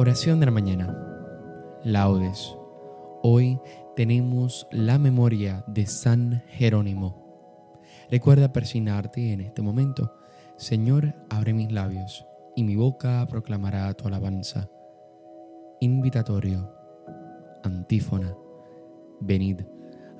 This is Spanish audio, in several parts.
Oración de la mañana. Laudes. Hoy tenemos la memoria de San Jerónimo. Recuerda persignarte en este momento. Señor, abre mis labios y mi boca proclamará tu alabanza. Invitatorio. Antífona. Venid,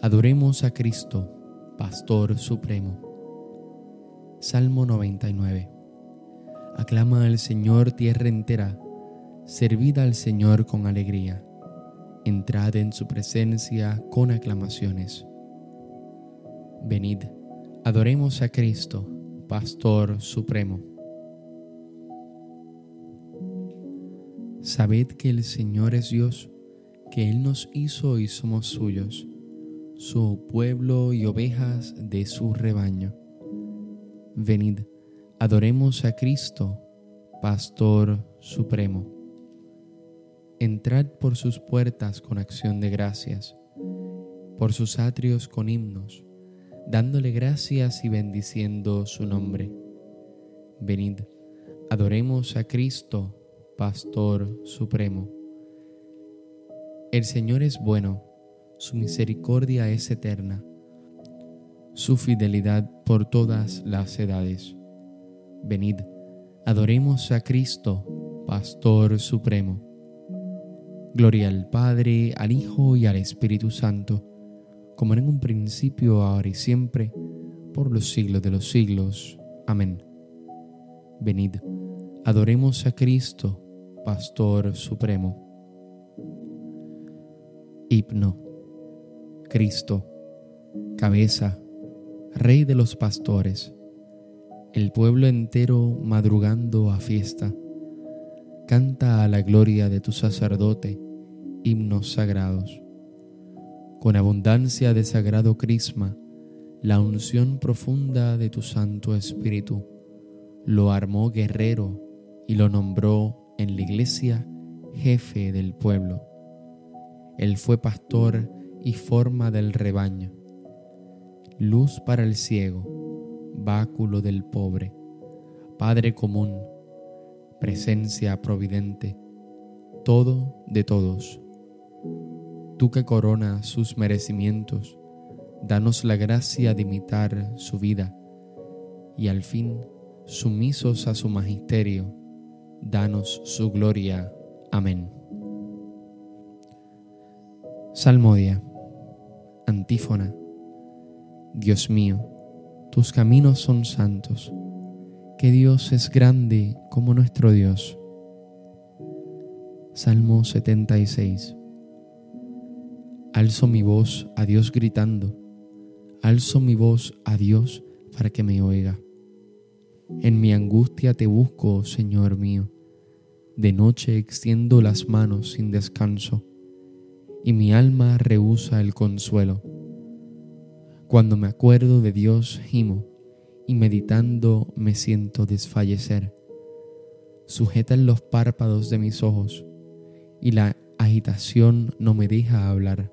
adoremos a Cristo, Pastor Supremo. Salmo 99. Aclama al Señor tierra entera servid al Señor con alegría, entrad en su presencia con aclamaciones. Venid, adoremos a Cristo, Pastor Supremo. Sabed que el Señor es Dios, que Él nos hizo y somos suyos, su pueblo y ovejas de su rebaño. Venid, adoremos a Cristo, Pastor Supremo. Entrad por sus puertas con acción de gracias, por sus atrios con himnos, dándole gracias y bendiciendo su nombre. Venid, adoremos a Cristo, Pastor Supremo. El Señor es bueno, su misericordia es eterna, su fidelidad por todas las edades. Venid, adoremos a Cristo, Pastor Supremo. Gloria al Padre, al Hijo y al Espíritu Santo, como en un principio, ahora y siempre, por los siglos de los siglos. Amén. Venid, adoremos a Cristo, Pastor Supremo. Hipno. Cristo, cabeza, Rey de los pastores, el pueblo entero madrugando a fiesta, canta a la gloria de tu sacerdote himnos sagrados. Con abundancia de sagrado crisma, la unción profunda de tu Santo Espíritu lo armó guerrero y lo nombró en la iglesia jefe del pueblo. Él fue pastor y forma del rebaño, luz para el ciego, báculo del pobre, Padre común, presencia providente, todo de todos Tú que coronas sus merecimientos, danos la gracia de imitar su vida y al fin, sumisos a su magisterio, danos su gloria. Amén. Salmodia. Antífona. Dios mío, tus caminos son santos, que Dios es grande como nuestro Dios. Salmo 76. Alzo mi voz a Dios gritando, alzo mi voz a Dios para que me oiga. En mi angustia te busco, Señor mío. De noche extiendo las manos sin descanso, y mi alma rehúsa el consuelo. Cuando me acuerdo de Dios, gimo, y meditando me siento desfallecer. Sujetan los párpados de mis ojos, y la agitación no me deja hablar.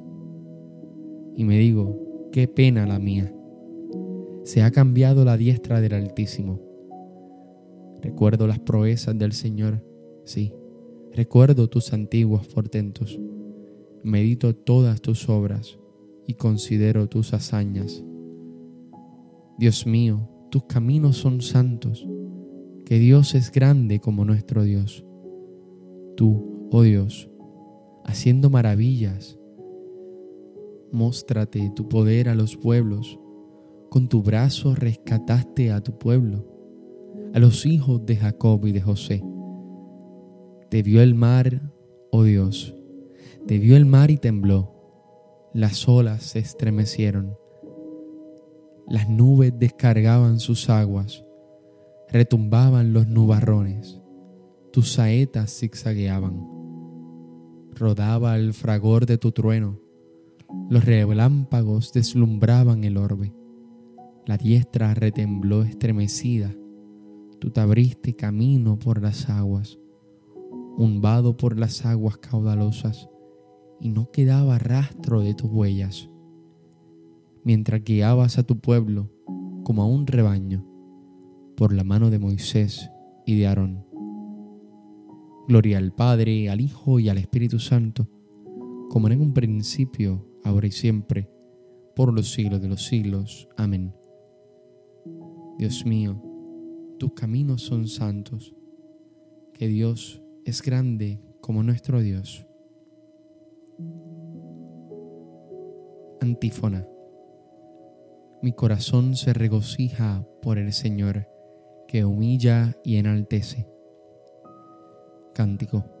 Y me digo, qué pena la mía. Se ha cambiado la diestra del Altísimo. Recuerdo las proezas del Señor, sí, recuerdo tus antiguos portentos. Medito todas tus obras y considero tus hazañas. Dios mío, tus caminos son santos, que Dios es grande como nuestro Dios. Tú, oh Dios, haciendo maravillas, Móstrate tu poder a los pueblos. Con tu brazo rescataste a tu pueblo, a los hijos de Jacob y de José. Te vio el mar, oh Dios, te vio el mar y tembló. Las olas se estremecieron. Las nubes descargaban sus aguas, retumbaban los nubarrones. tus saetas zigzagueaban. Rodaba el fragor de tu trueno, los relámpagos deslumbraban el orbe. La diestra retembló estremecida, tú te abriste camino por las aguas, un vado por las aguas caudalosas, y no quedaba rastro de tus huellas. Mientras guiabas a tu pueblo como a un rebaño, por la mano de Moisés y de Aarón. Gloria al Padre, al Hijo y al Espíritu Santo, como en un principio, ahora y siempre, por los siglos de los siglos. Amén. Dios mío, tus caminos son santos, que Dios es grande como nuestro Dios. Antífona. Mi corazón se regocija por el Señor, que humilla y enaltece. Cántico.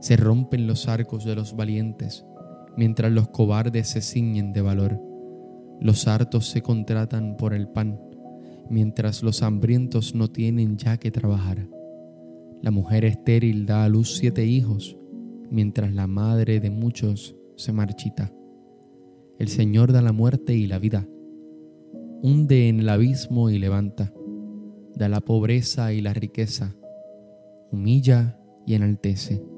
Se rompen los arcos de los valientes, mientras los cobardes se ciñen de valor. Los hartos se contratan por el pan, mientras los hambrientos no tienen ya que trabajar. La mujer estéril da a luz siete hijos, mientras la madre de muchos se marchita. El Señor da la muerte y la vida, hunde en el abismo y levanta, da la pobreza y la riqueza, humilla y enaltece.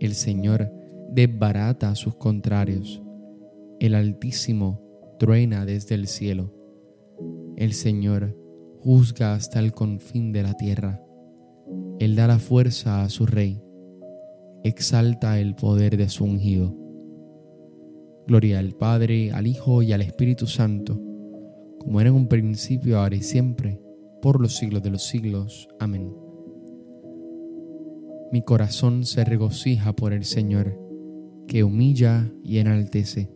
el Señor desbarata a sus contrarios, el Altísimo truena desde el cielo, el Señor juzga hasta el confín de la tierra él da la fuerza a su rey, exalta el poder de su ungido. Gloria al Padre, al Hijo y al Espíritu Santo, como era en un principio, ahora y siempre, por los siglos de los siglos. Amén. Mi corazón se regocija por el Señor, que humilla y enaltece.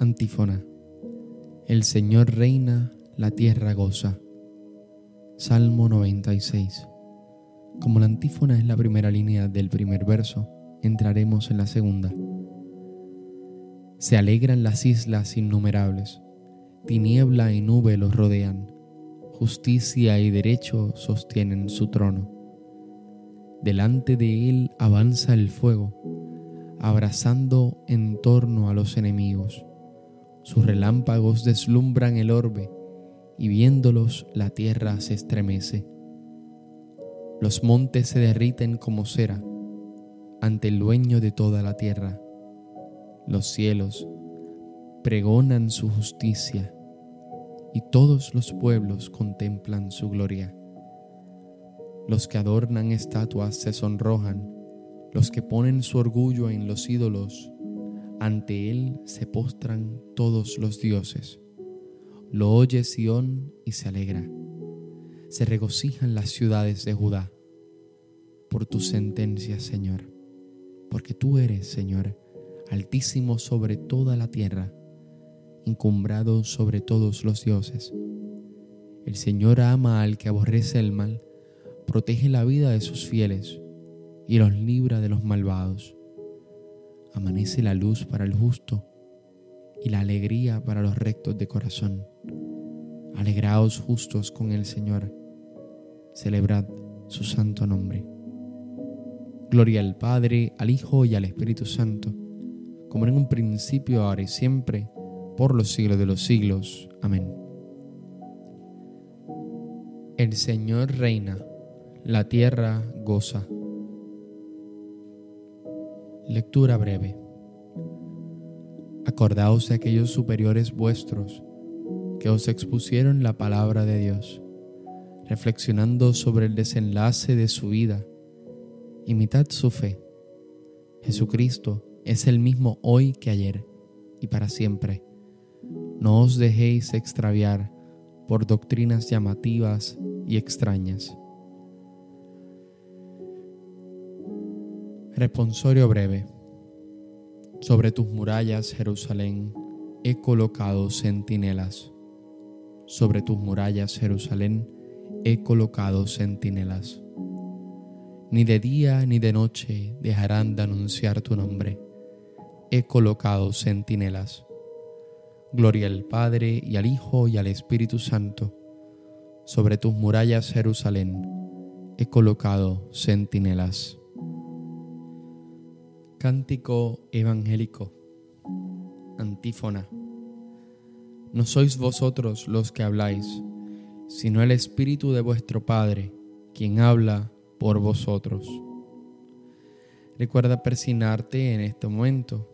Antífona. El Señor reina, la tierra goza. Salmo 96. Como la antífona es la primera línea del primer verso, entraremos en la segunda. Se alegran las islas innumerables, tiniebla y nube los rodean, justicia y derecho sostienen su trono. Delante de él avanza el fuego, abrazando en torno a los enemigos. Sus relámpagos deslumbran el orbe y viéndolos la tierra se estremece. Los montes se derriten como cera ante el dueño de toda la tierra. Los cielos pregonan su justicia y todos los pueblos contemplan su gloria. Los que adornan estatuas se sonrojan, los que ponen su orgullo en los ídolos, ante él se postran todos los dioses. Lo oye Sión y se alegra. Se regocijan las ciudades de Judá por tu sentencia, Señor, porque tú eres, Señor, altísimo sobre toda la tierra, encumbrado sobre todos los dioses. El Señor ama al que aborrece el mal, protege la vida de sus fieles y los libra de los malvados. Amanece la luz para el justo y la alegría para los rectos de corazón. Alegraos justos con el Señor, celebrad su santo nombre. Gloria al Padre, al Hijo y al Espíritu Santo, como en un principio, ahora y siempre, por los siglos de los siglos. Amén. El Señor reina, la tierra goza. Lectura breve. Acordaos de aquellos superiores vuestros que os expusieron la palabra de Dios, reflexionando sobre el desenlace de su vida. Imitad su fe. Jesucristo es el mismo hoy que ayer y para siempre. No os dejéis extraviar por doctrinas llamativas y extrañas. Responsorio breve. Sobre tus murallas, Jerusalén, he colocado centinelas. Sobre tus murallas, Jerusalén, he colocado centinelas. Ni de día ni de noche dejarán de anunciar tu nombre. He colocado centinelas. Gloria al Padre y al Hijo y al Espíritu Santo. Sobre tus murallas, Jerusalén, he colocado centinelas. Cántico evangélico. Antífona. No sois vosotros los que habláis, sino el Espíritu de vuestro Padre, quien habla por vosotros. Recuerda persignarte en este momento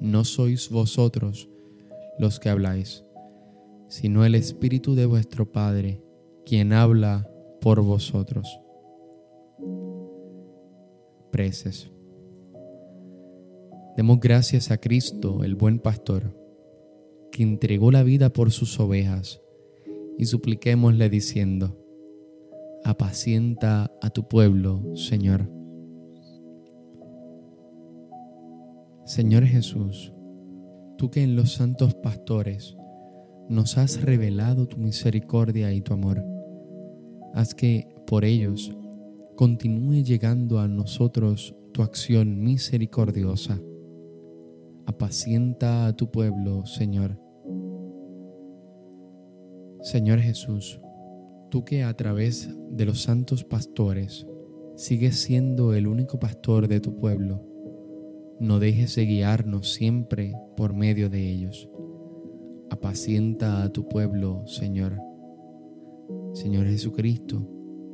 no sois vosotros los que habláis, sino el Espíritu de vuestro Padre, quien habla por vosotros. Preces. Demos gracias a Cristo, el buen pastor, que entregó la vida por sus ovejas, y supliquémosle diciendo, apacienta a tu pueblo, Señor. Señor Jesús, tú que en los santos pastores nos has revelado tu misericordia y tu amor, haz que por ellos continúe llegando a nosotros tu acción misericordiosa. Apacienta a tu pueblo, Señor. Señor Jesús, tú que a través de los santos pastores sigues siendo el único pastor de tu pueblo, no dejes de guiarnos siempre por medio de ellos. Apacienta a tu pueblo, Señor. Señor Jesucristo,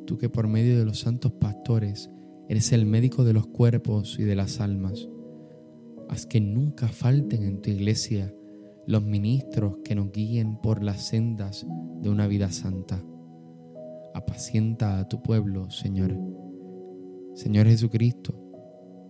tú que por medio de los santos pastores eres el médico de los cuerpos y de las almas, haz que nunca falten en tu iglesia los ministros que nos guíen por las sendas de una vida santa. Apacienta a tu pueblo, Señor. Señor Jesucristo,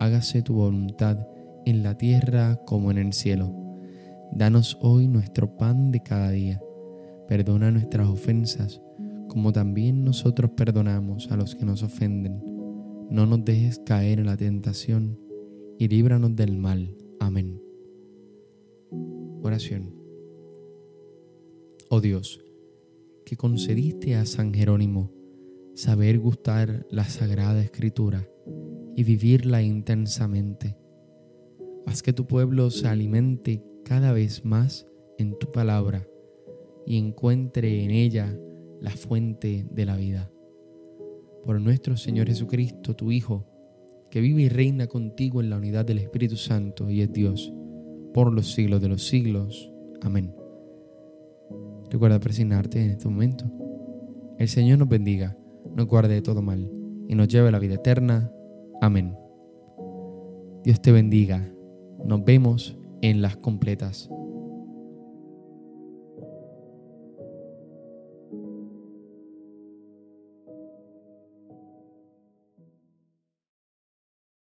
hágase tu voluntad en la tierra como en el cielo. Danos hoy nuestro pan de cada día. Perdona nuestras ofensas, como también nosotros perdonamos a los que nos ofenden. No nos dejes caer en la tentación y líbranos del mal. Amén. Oración. Oh Dios, que concediste a San Jerónimo saber gustar la Sagrada Escritura y vivirla intensamente. Haz que tu pueblo se alimente cada vez más en tu palabra y encuentre en ella la fuente de la vida. Por nuestro Señor Jesucristo, tu Hijo, que vive y reina contigo en la unidad del Espíritu Santo y es Dios, por los siglos de los siglos. Amén. Recuerda presignarte en este momento. El Señor nos bendiga, nos guarde de todo mal y nos lleve a la vida eterna. Amén. Dios te bendiga. Nos vemos en las completas.